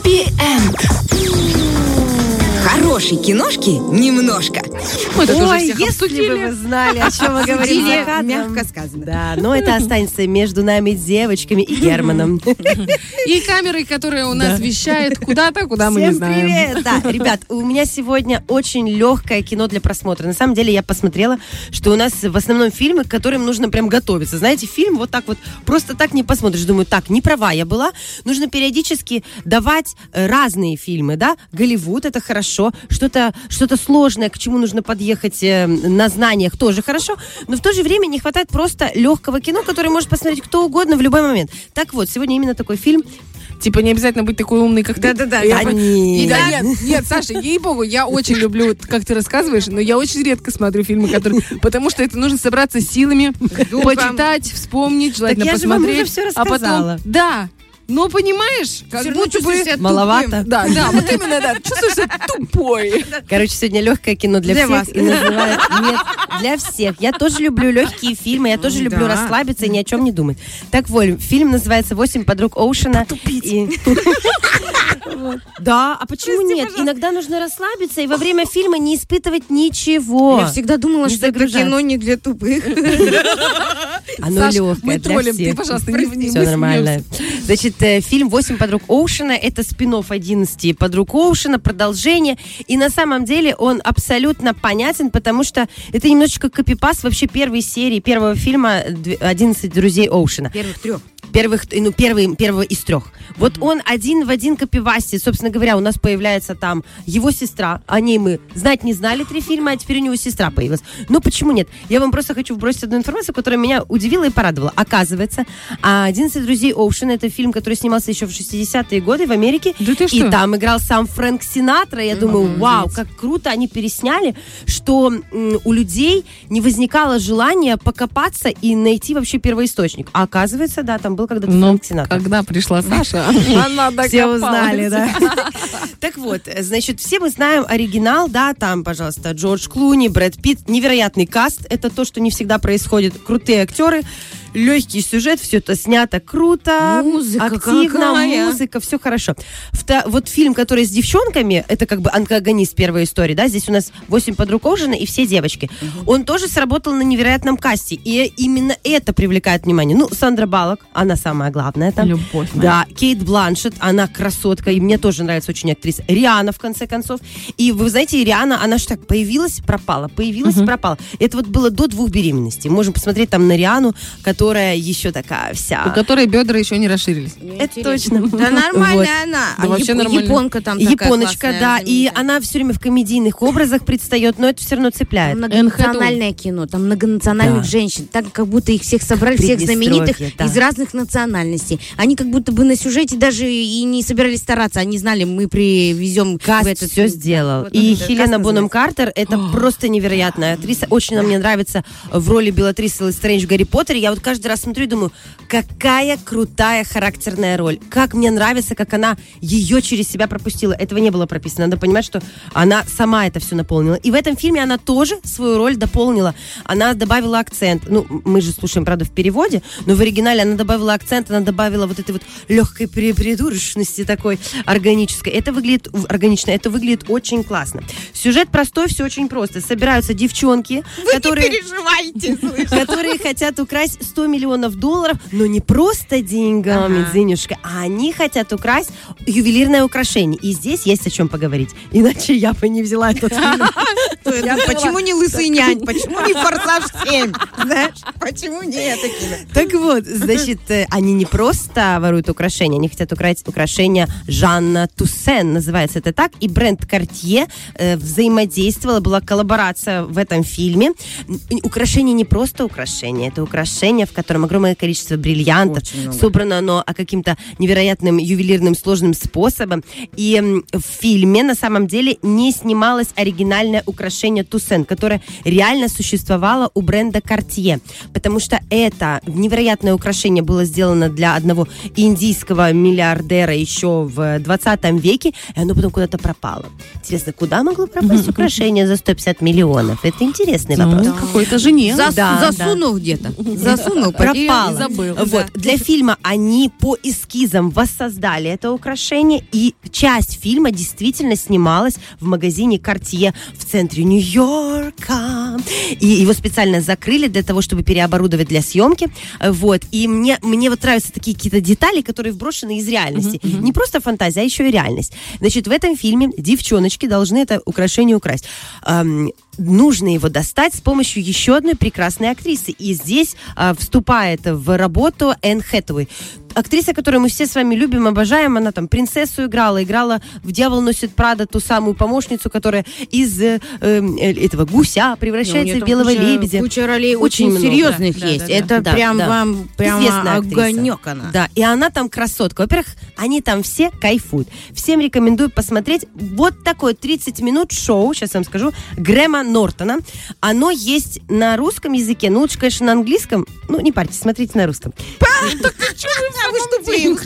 比。Хорошей киношки немножко. Мы тут уже Ой, всех если бы вы знали, о чем мы говорим Обсудили, за кадром. мягко сказано. Да, но это останется между нами девочками и Германом. И камерой, которая у нас вещает куда-то, куда мы не Всем знаем. привет! Да, ребят, у меня сегодня очень легкое кино для просмотра. На самом деле я посмотрела, что у нас в основном фильмы, к которым нужно прям готовиться. Знаете, фильм вот так вот просто так не посмотришь. Думаю, так, не права я была. Нужно периодически давать э, разные фильмы, да? Голливуд, это хорошо. Что-то что сложное, к чему нужно подъехать э, на знаниях, тоже хорошо. Но в то же время не хватает просто легкого кино, которое может посмотреть кто угодно в любой момент. Так вот, сегодня именно такой фильм. Типа не обязательно быть такой умный, как ты. Да-да-да, Я да нет. Да, нет, нет, Саша, ей-богу, я очень люблю, как ты рассказываешь, но я очень редко смотрю фильмы, которые... Потому что это нужно собраться силами, почитать, вспомнить, желательно Так я же вам посмотреть. уже всё а потом... рассказала. Да, но понимаешь, как равно будто бы... себя Маловато. Да, да, вот именно, да, чувствуешь себя тупой. Короче, сегодня легкое кино для, Для всех. вас. И называют... Нет, для всех. Я тоже люблю легкие фильмы, я тоже люблю расслабиться и ни о чем не думать. Так вот, фильм называется «Восемь подруг Оушена». И-. Да, а почему нет? Иногда нужно расслабиться и во время фильма не испытывать ничего. Я всегда думала, что это кино не для тупых. Оно легкое мы троллим, ты, пожалуйста, не вни- Все нормально. Значит, э, фильм «Восемь подруг Оушена» — это спин 11 подруг Оушена, продолжение. И на самом деле он абсолютно понятен, потому что это немножечко копипаст вообще первой серии, первого фильма «Дв- «11 друзей Оушена». Первых трех. Первых, ну, первый, первого из трех. Вот он один в один копипасте. Собственно говоря, у нас появляется там его сестра. О ней мы знать не знали три фильма, а теперь у него сестра появилась. Ну, почему нет? Я вам просто хочу вбросить одну информацию, которая меня удивила и порадовала. Оказывается, а «11 друзей Оушена» это фильм, который снимался еще в 60-е годы в Америке. Да ты И что? там играл сам Фрэнк Синатра. Я думаю, вау, как круто они пересняли, что у людей не возникало желания покопаться и найти вообще первоисточник. А оказывается, да, там был когда-то Ну, Фрэнк Синатра. когда пришла Саша, она Все узнали, да. Так вот, значит, все мы знаем оригинал, да, там, пожалуйста, Джордж Клуни, Брэд Питт, невероятный каст, это то, что не всегда происходит, крутые актеры, легкий сюжет, все это снято круто, Музыка активно, какая. музыка, все хорошо. Вто- вот фильм, который с девчонками, это как бы антагонист первой истории, да, здесь у нас 8 подруг Оушена и все девочки. Он тоже сработал на невероятном касте, и именно это привлекает внимание. Ну, Сандра Балок, она самая главная там. Любовь моя. Да, Кейт Бланшет, она красотка, и мне тоже нравится очень актриса. Риана, в конце концов. И вы знаете, Риана, она же так появилась, пропала, появилась, пропала. Это вот было до двух беременностей. Можем посмотреть там на Риану, которая еще такая У вся... которой бедра еще не расширились. Это точно. Да нормальная Вот. она. Да А вообще яп- нормально. Японка там такая Японочка, классная, да, и она все время в комедийных образах предстает, но это все равно цепляет. Там многонациональное кино, там многонациональных Да. женщин. Так как будто их всех собрали, всех знаменитых да. из разных национальностей. Они как будто бы на сюжете даже и не собирались стараться. Они знали, мы привезем в Каст этот все сделал. Вот и это Хелена Бонем называется. Картер это просто невероятная актриса. Очень она мне нравится в роли Белатрисы Стрэндж в Гарри Поттере. Я вот каждый раз смотрю и думаю, какая крутая характерная роль. Как мне нравится, как она ее через себя пропустила. Этого не было прописано. Надо понимать, что она сама это все наполнила. И в этом фильме она тоже свою роль дополнила. Она добавила акцент. Ну, мы же слушаем, правда, в переводе, но в оригинале она добавила акцент, она добавила вот этой вот легкой придурочности такой органической. Это выглядит органично, это выглядит очень классно. Сюжет простой, все очень просто. Собираются девчонки, которые переживайте, которые хотят украсть 100 миллионов долларов, но не просто деньгами, Ага. Зинюшка, а они хотят украсть ювелирное украшение. И здесь есть о чем поговорить. Иначе я бы не взяла этот фильм. Почему не лысый нянь? Почему не форсаж 7? Знаешь, почему не это кино? Так вот, значит, э, они не просто воруют украшения, они хотят украсть украшения Жанна Туссен, называется это так, и бренд Cartier э, взаимодействовала, была коллаборация в этом фильме. Украшение не просто украшение, это украшение, в котором огромное количество бриллиантов, Очень много. собрано оно а, каким-то невероятным ювелирным сложным способом. И в фильме на самом деле не снималось оригинальное украшение Туссен, которое реально существовало у бренда Cartier. Потому что это невероятное украшение было сделано для одного индийского миллиардера еще в 20 веке, и оно потом куда-то пропало. Интересно, куда могло пропасть украшение за 150 миллионов? Это интересный вопрос. Ну, какой-то жене. Зас- Да, засунул где-то. Засунул давно и забыл. Вот. Для фильма они по эскизам воссоздали это украшение, и часть фильма действительно снималась в магазине Cartier в центре Нью-Йорка. И его специально закрыли для того, чтобы переоборудовать для съемки. Вот. И мне, мне вот нравятся такие какие-то детали, которые вброшены из реальности. Не просто фантазия, а еще и реальность. Значит, в этом фильме девчоночки должны это украшение украсть. Нужно его достать с помощью еще одной прекрасной актрисы. И здесь а, вступает в работу Энн Хэтэуэй. Актриса, которую мы все с вами любим, обожаем, она там принцессу играла, играла в «Дьявол носит Прада» ту самую помощницу, которая из э, э, этого гуся превращается в белого куча, лебедя. Куча ролей Очень очень, много. серьезных Да, есть. да, да, Это да. прям Да, вам прямо Известная актриса. огонек она. Да, и она там красотка. Во-первых, они там все кайфуют. Всем рекомендую посмотреть вот такое 30 минут шоу, сейчас вам скажу, Грэма Нортона. Оно есть на русском языке, ну лучше, конечно, на английском. Ну, не парьтесь, смотрите на русском. А вы что, блин.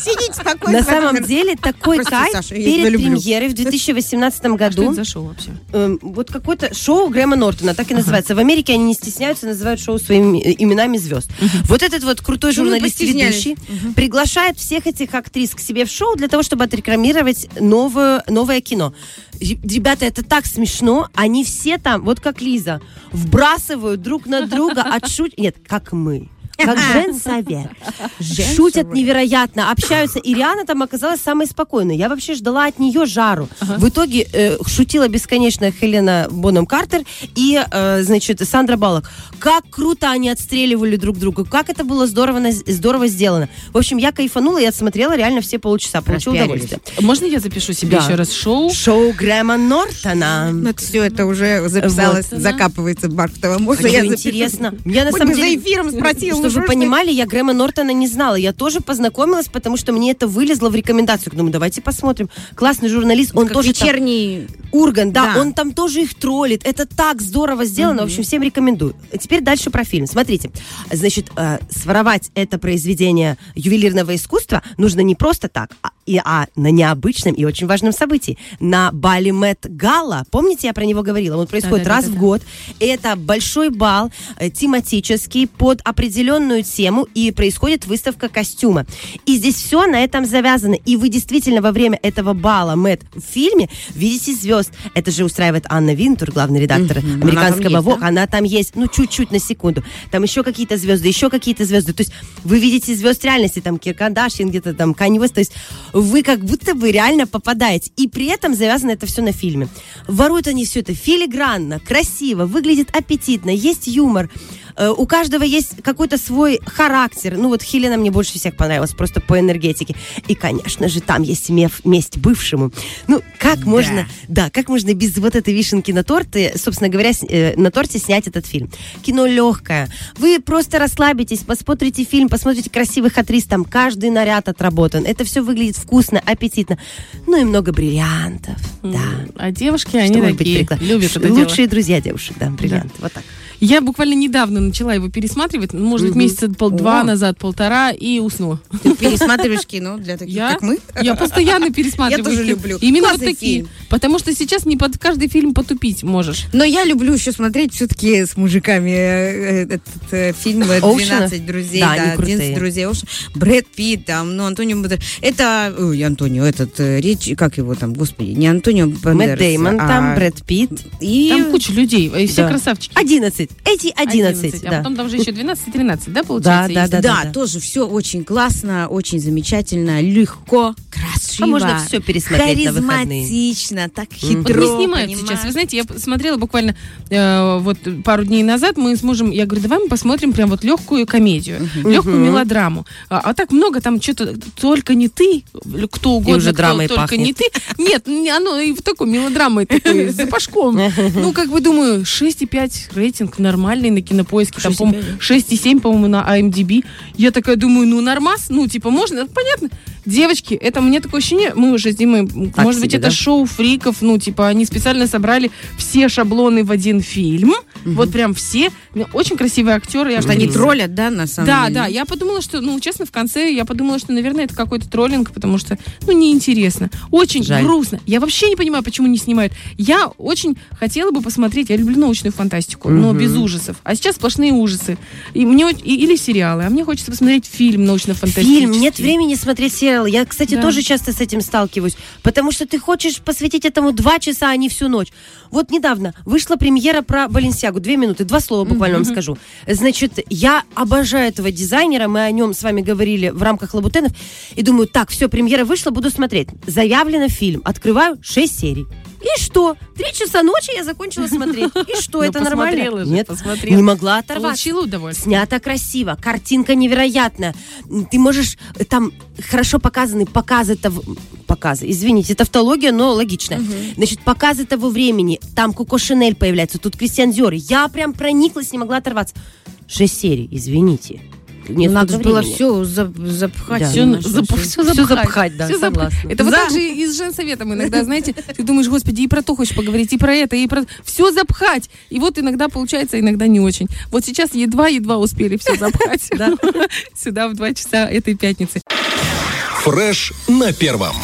Сидите спокойно. На самом деле такой кайф перед премьерой в 2018 Что году. это за шоу вообще? Эм, вот какое-то шоу Грэма Нортона, так и называется. В Америке они не стесняются, называют шоу своими э, именами звезд. Вот этот вот крутой Чего вы журналист постеснялись? ведущий приглашает всех этих актрис к себе в шоу для того, чтобы отрекламировать новое, новое кино. Ре- Ребята, это так смешно. Они все там, вот как Лиза, вбрасывают друг на друга, отшут... Нет, как мы. Как женсовет. Шутят невероятно, общаются. И Риана там оказалась самой спокойной. Я вообще ждала от нее жару. В итоге э, шутила бесконечно Хелена Боном Картер и, э, значит, Сандра Балок. Как круто они отстреливали друг друга. Как это было здорово, здорово сделано. В общем, я кайфанула, я отсмотрела реально все полчаса. Получила удовольствие. Можно я запишу себе Да. еще раз шоу? Шоу Грэма Нортона. Ну, это все это уже записалось, Вот. закапывается в Бархтово. Можно Хочу, я запишу? интересно. Я на Хоть самом деле... за эфиром спросила. Чтобы вы понимали, я Грэма Нортона не знала. Я тоже познакомилась, потому что мне это вылезло в рекомендацию. Думаю, давайте посмотрим. Классный журналист, он Как тоже там- вечерний... Урган, да, Да. он там тоже их троллит. Это так здорово сделано. В общем, всем рекомендую. Теперь дальше про фильм. Смотрите, значит, э, своровать это произведение ювелирного искусства нужно не просто так, а, и, а на необычном и очень важном событии. На бале Мэтт Гала. Помните, я про него говорила? Он происходит раз в Да-да-да-да-да. год. Это большой бал э, тематический под определенную тему, и происходит выставка костюма. И здесь все на этом завязано. И вы действительно во время этого бала Мэтт в фильме видите звезд. Это же устраивает Анна Винтур, главный редактор Мгм. американского Vogue. да? Она там есть, ну, чуть-чуть на секунду. Там еще какие-то звезды, еще какие-то звезды. То есть вы видите звезд реальности, там Кир Кардашьян, где-то там Канни Уэст. То есть вы как будто бы реально попадаете. И при этом завязано это все на фильме. Воруют они все это филигранно, красиво, выглядит аппетитно, есть юмор. Э, У каждого есть какой-то свой характер. Ну вот Хелена мне больше всех понравилась, просто по энергетике. И, конечно же, там есть меф- месть бывшему. Ну, как можно, да, как можно без вот этой вишенки на торте, собственно говоря, с- э, на торте снять этот фильм? Кино легкое. Вы просто расслабитесь, посмотрите фильм, посмотрите красивых актрис, там каждый наряд отработан. Это все выглядит вкусно, аппетитно. Ну и много бриллиантов, да. А девушки, Что они такие, любят это дело. Лучшие друзья девушек, да, бриллианты. Вот так. Я буквально недавно начала его пересматривать, ну, может быть, месяца пол-два назад, полтора, и уснула. Ты пересматриваешь кино для таких, Я, как мы? я постоянно пересматриваю. Я тоже люблю. Именно вот такие. фильм. Потому что сейчас не под каждый фильм потупить можешь. Но я люблю еще смотреть все-таки с мужиками э, этот э, фильм э, Оушена? «12 друзей». Да, Да, крутые. 11 друзей Оушена. Брэд Питт, там, ну, Антонио Бандерас. Это, ой, Антонио, этот, э, речь, как его там, господи, не Антонио Бандерас. Мэтт Деймон там, а- Брэд Питт. И... Там куча людей, и все Да. красавчики. 11. Эти 11, 11, А да. потом там же еще 12 и 13, да, получается? Да, есть? да, Да, да. тоже все очень классно, очень замечательно, легко, красиво. А можно все пересмотреть на выходные. Харизматично, так Мгм. Вот хитро. не снимают понимаешь? сейчас. Вы знаете, я смотрела буквально э, вот пару дней назад, мы с мужем, я говорю, давай мы посмотрим прям вот легкую комедию, легкую Мгм. мелодраму. А, а так много там что-то, только не ты, кто угодно, уже кто только пахнет. не ты. Нет, не- оно и в такой мелодрамой такой, с запашком. Ну, как бы думаю, 6,5 рейтинг нормальный на кинопоиске, там, 6,5, по-моему, 6,7, по-моему, на IMDb. Я такая думаю, ну, нормас, ну, типа, можно, понятно. Девочки, это мне такое ощущение, мы уже с Димой, Так может быть, себе, это да? шоу фриков, ну, типа, они специально собрали все шаблоны в один фильм, Вот прям все. Очень красивые актеры. и Что они троллят, да, на самом Да, деле? да, я подумала, что, ну, честно, в конце я подумала, что, наверное, это какой-то троллинг, потому что, ну, неинтересно. Очень Жаль. грустно. Я вообще не понимаю, почему не снимают. Я очень хотела бы посмотреть, я люблю научную фантастику, но без ужасов. А сейчас сплошные ужасы. И мне, и- или сериалы. А мне хочется посмотреть фильм научно-фантастический. Фильм, нет времени смотреть сериалы. Я, кстати, Да. тоже часто с этим сталкиваюсь, потому что ты хочешь посвятить этому два часа, а не всю ночь. Вот недавно вышла премьера про Баленсиагу. Две минуты, два слова буквально вам скажу. Значит, я обожаю этого дизайнера, мы о нем с вами говорили в рамках Лабутенов, и думаю, так, все, премьера вышла, буду смотреть. Заявлено фильм, открываю 6 серий. И что? Три часа ночи я закончила смотреть. И что, Ну, это нормально? Нет, посмотрела. не могла оторваться. Получила удовольствие. Снято красиво, картинка невероятная. Ты можешь э, там хорошо показаны показы того показы. Извините, тавтология, но логичная. Значит, показы того времени. Там Коко Шинель появляется, тут Кристиан Диор. Я прям прониклась, не могла оторваться. Шесть серий, извините. Нет Надо же было все запхать. Да. Все, Ну, всё- всё всё запхать. запхать, да, запхать. согласна. Это вот Да. так же и с женсоветом иногда, знаете, ты думаешь, господи, и про то хочешь поговорить, и про это, и про... Все запхать. И вот иногда получается, иногда не очень. Вот сейчас едва-едва успели все запхать сюда в два часа этой пятницы. Фреш на первом.